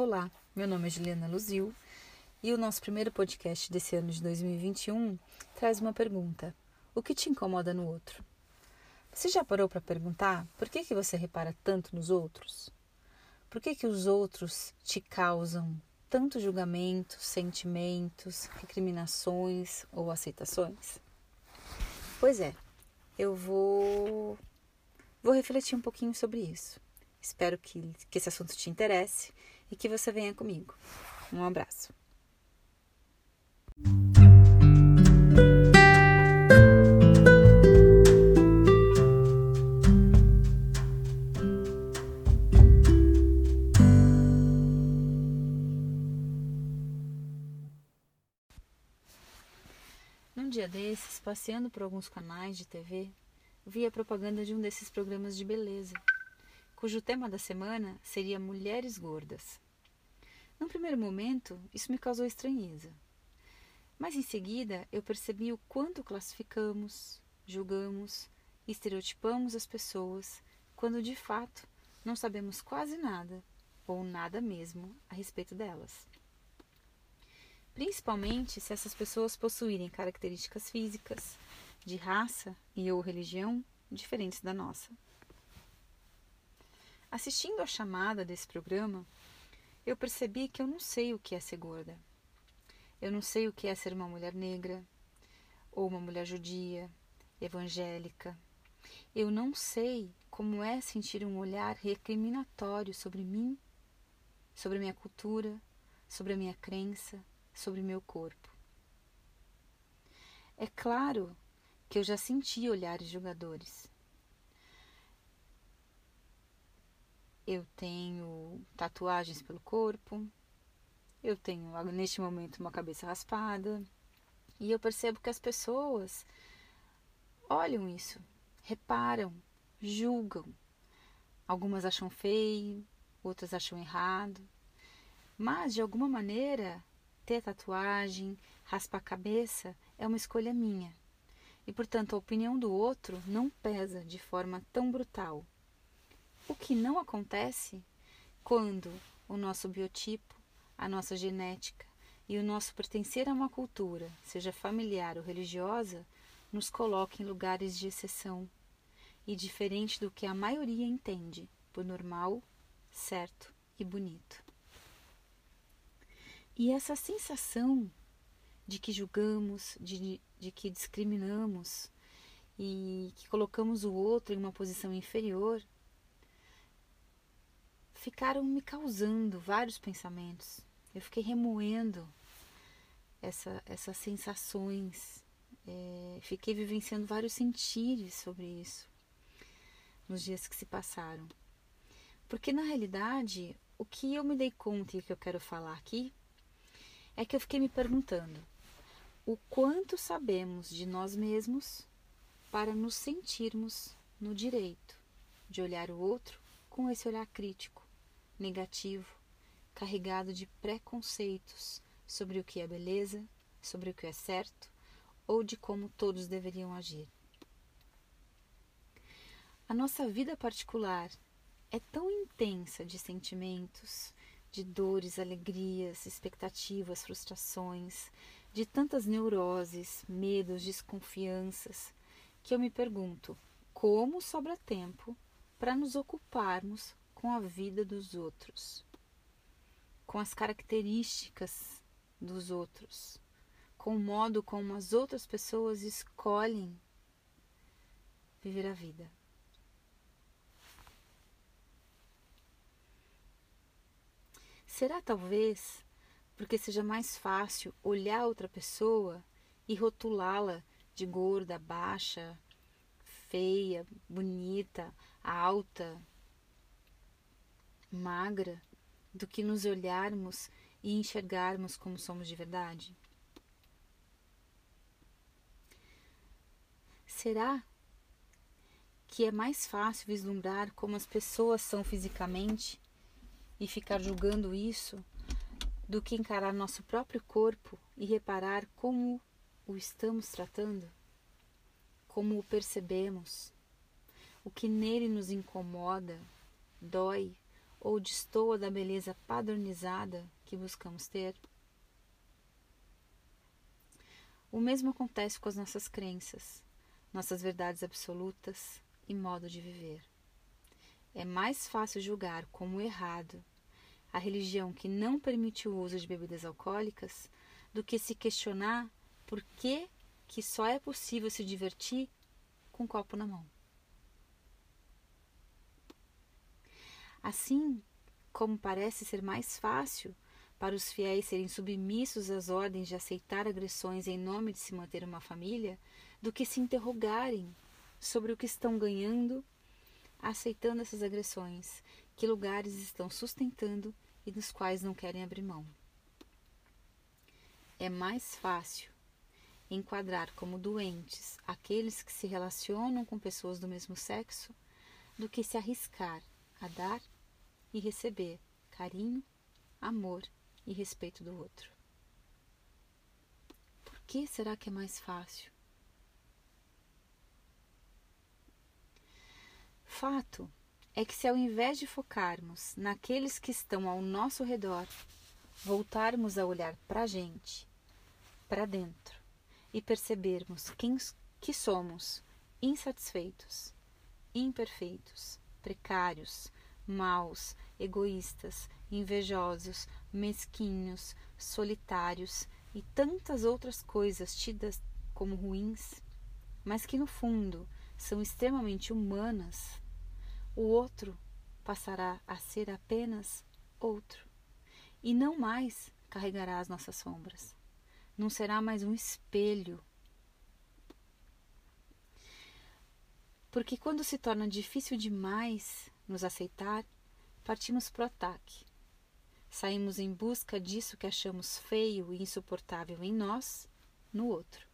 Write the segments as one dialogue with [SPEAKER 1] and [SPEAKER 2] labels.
[SPEAKER 1] Olá, meu nome é Juliana Luzil e o nosso primeiro podcast desse ano de 2021 traz uma pergunta: O que te incomoda no outro? Você já parou para perguntar por que, que você repara tanto nos outros? Por que, que os outros te causam tanto julgamento, sentimentos, recriminações ou aceitações? Pois é, eu vou, vou refletir um pouquinho sobre isso. Espero que, que esse assunto te interesse e que você venha comigo. Um abraço. Num dia desses, passeando por alguns canais de TV, vi a propaganda de um desses programas de beleza cujo tema da semana seria Mulheres Gordas. Num primeiro momento, isso me causou estranheza. Mas em seguida, eu percebi o quanto classificamos, julgamos estereotipamos as pessoas quando de fato não sabemos quase nada ou nada mesmo a respeito delas. Principalmente se essas pessoas possuírem características físicas, de raça e ou religião diferentes da nossa. Assistindo à chamada desse programa, eu percebi que eu não sei o que é ser gorda. Eu não sei o que é ser uma mulher negra, ou uma mulher judia, evangélica. Eu não sei como é sentir um olhar recriminatório sobre mim, sobre minha cultura, sobre a minha crença, sobre meu corpo. É claro que eu já senti olhares julgadores. Eu tenho tatuagens pelo corpo. Eu tenho neste momento uma cabeça raspada. E eu percebo que as pessoas olham isso, reparam, julgam. Algumas acham feio, outras acham errado. Mas de alguma maneira, ter tatuagem, raspar a cabeça é uma escolha minha. E portanto, a opinião do outro não pesa de forma tão brutal o que não acontece quando o nosso biotipo, a nossa genética e o nosso pertencer a uma cultura, seja familiar ou religiosa, nos coloca em lugares de exceção e diferente do que a maioria entende por normal, certo e bonito. E essa sensação de que julgamos, de, de que discriminamos e que colocamos o outro em uma posição inferior ficaram me causando vários pensamentos. Eu fiquei remoendo essa, essas sensações, é, fiquei vivenciando vários sentires sobre isso nos dias que se passaram. Porque na realidade, o que eu me dei conta e que eu quero falar aqui é que eu fiquei me perguntando o quanto sabemos de nós mesmos para nos sentirmos no direito de olhar o outro com esse olhar crítico negativo, carregado de preconceitos sobre o que é beleza, sobre o que é certo ou de como todos deveriam agir. A nossa vida particular é tão intensa de sentimentos, de dores, alegrias, expectativas, frustrações, de tantas neuroses, medos, desconfianças, que eu me pergunto como sobra tempo para nos ocuparmos com a vida dos outros, com as características dos outros, com o modo como as outras pessoas escolhem viver a vida. Será talvez porque seja mais fácil olhar outra pessoa e rotulá-la de gorda, baixa, feia, bonita, alta, magra do que nos olharmos e enxergarmos como somos de verdade? Será que é mais fácil vislumbrar como as pessoas são fisicamente e ficar julgando isso do que encarar nosso próprio corpo e reparar como o estamos tratando? Como o percebemos? O que nele nos incomoda, dói ou destoa da beleza padronizada que buscamos ter? O mesmo acontece com as nossas crenças, nossas verdades absolutas e modo de viver. É mais fácil julgar como errado a religião que não permite o uso de bebidas alcoólicas do que se questionar por que, que só é possível se divertir com um copo na mão. Assim como parece ser mais fácil para os fiéis serem submissos às ordens de aceitar agressões em nome de se manter uma família, do que se interrogarem sobre o que estão ganhando aceitando essas agressões, que lugares estão sustentando e dos quais não querem abrir mão. É mais fácil enquadrar como doentes aqueles que se relacionam com pessoas do mesmo sexo do que se arriscar a dar e receber carinho, amor e respeito do outro. Por que será que é mais fácil? Fato é que, se ao invés de focarmos naqueles que estão ao nosso redor, voltarmos a olhar para a gente, para dentro, e percebermos quem que somos insatisfeitos, imperfeitos, precários, maus, egoístas, invejosos, mesquinhos, solitários e tantas outras coisas tidas como ruins, mas que no fundo são extremamente humanas, o outro passará a ser apenas outro e não mais carregará as nossas sombras. Não será mais um espelho. Porque quando se torna difícil demais nos aceitar, partimos para o ataque. Saímos em busca disso que achamos feio e insuportável em nós, no outro.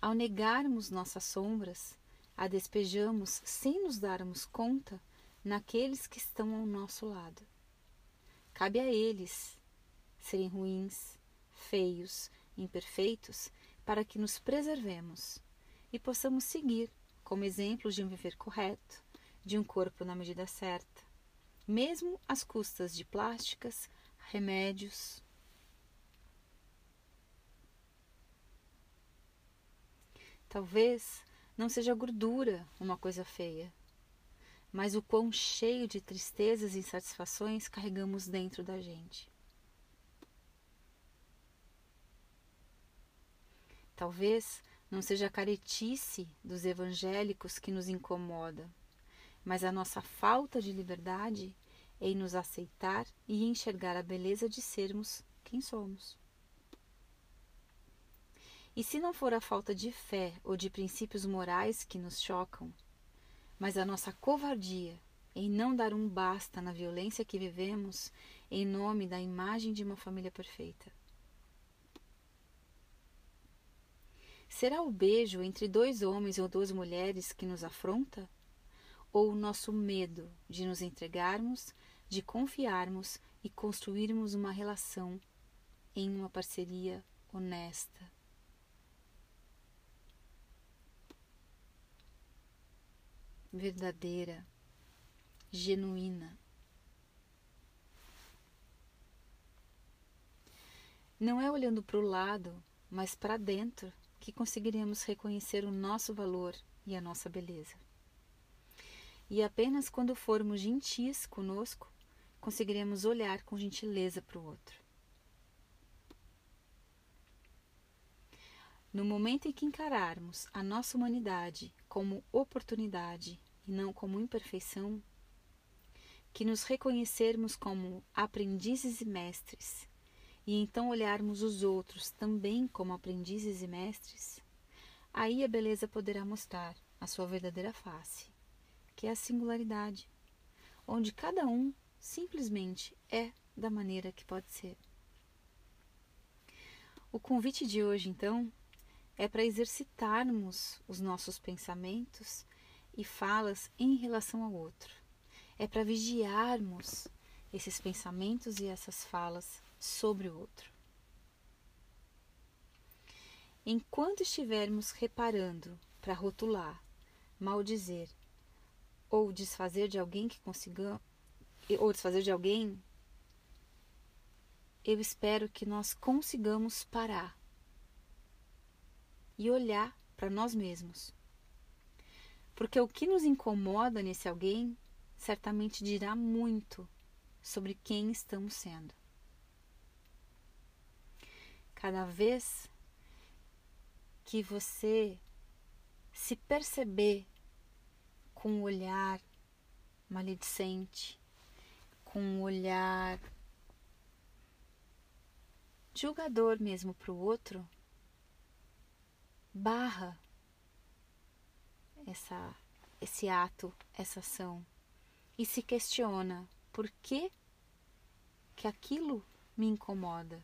[SPEAKER 1] Ao negarmos nossas sombras, a despejamos sem nos darmos conta naqueles que estão ao nosso lado. Cabe a eles serem ruins, feios, imperfeitos, para que nos preservemos e possamos seguir como exemplos de um viver correto, de um corpo na medida certa, mesmo às custas de plásticas, remédios. Talvez não seja gordura uma coisa feia, mas o quão cheio de tristezas e insatisfações carregamos dentro da gente. Talvez não seja a caretice dos evangélicos que nos incomoda, mas a nossa falta de liberdade em nos aceitar e enxergar a beleza de sermos quem somos. E se não for a falta de fé ou de princípios morais que nos chocam, mas a nossa covardia em não dar um basta na violência que vivemos em nome da imagem de uma família perfeita. Será o beijo entre dois homens ou duas mulheres que nos afronta? Ou o nosso medo de nos entregarmos, de confiarmos e construirmos uma relação em uma parceria honesta. Verdadeira, genuína. Não é olhando para o lado, mas para dentro que conseguiremos reconhecer o nosso valor e a nossa beleza. E apenas quando formos gentis conosco, conseguiremos olhar com gentileza para o outro. No momento em que encararmos a nossa humanidade como oportunidade e não como imperfeição, que nos reconhecermos como aprendizes e mestres, e então olharmos os outros também como aprendizes e mestres, aí a beleza poderá mostrar a sua verdadeira face que é a singularidade, onde cada um simplesmente é da maneira que pode ser. O convite de hoje, então, é para exercitarmos os nossos pensamentos e falas em relação ao outro. É para vigiarmos esses pensamentos e essas falas sobre o outro. Enquanto estivermos reparando para rotular, maldizer ou desfazer de alguém que, consiga, ou desfazer de alguém, eu espero que nós consigamos parar e olhar para nós mesmos. Porque o que nos incomoda nesse alguém certamente dirá muito sobre quem estamos sendo. Cada vez que você se perceber com um olhar maledicente, com um olhar julgador mesmo para o outro, barra essa, esse ato, essa ação e se questiona por que, que aquilo me incomoda.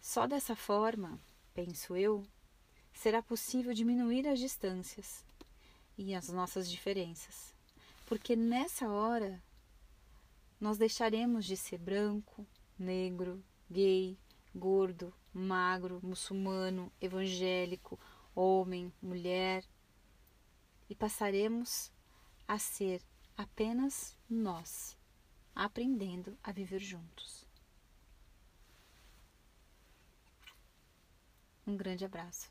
[SPEAKER 1] Só dessa forma, penso eu, será possível diminuir as distâncias e as nossas diferenças, porque nessa hora nós deixaremos de ser branco, negro, gay, gordo, magro, muçulmano, evangélico, homem, mulher, e passaremos a ser apenas nós, aprendendo a viver juntos. Um grande abraço.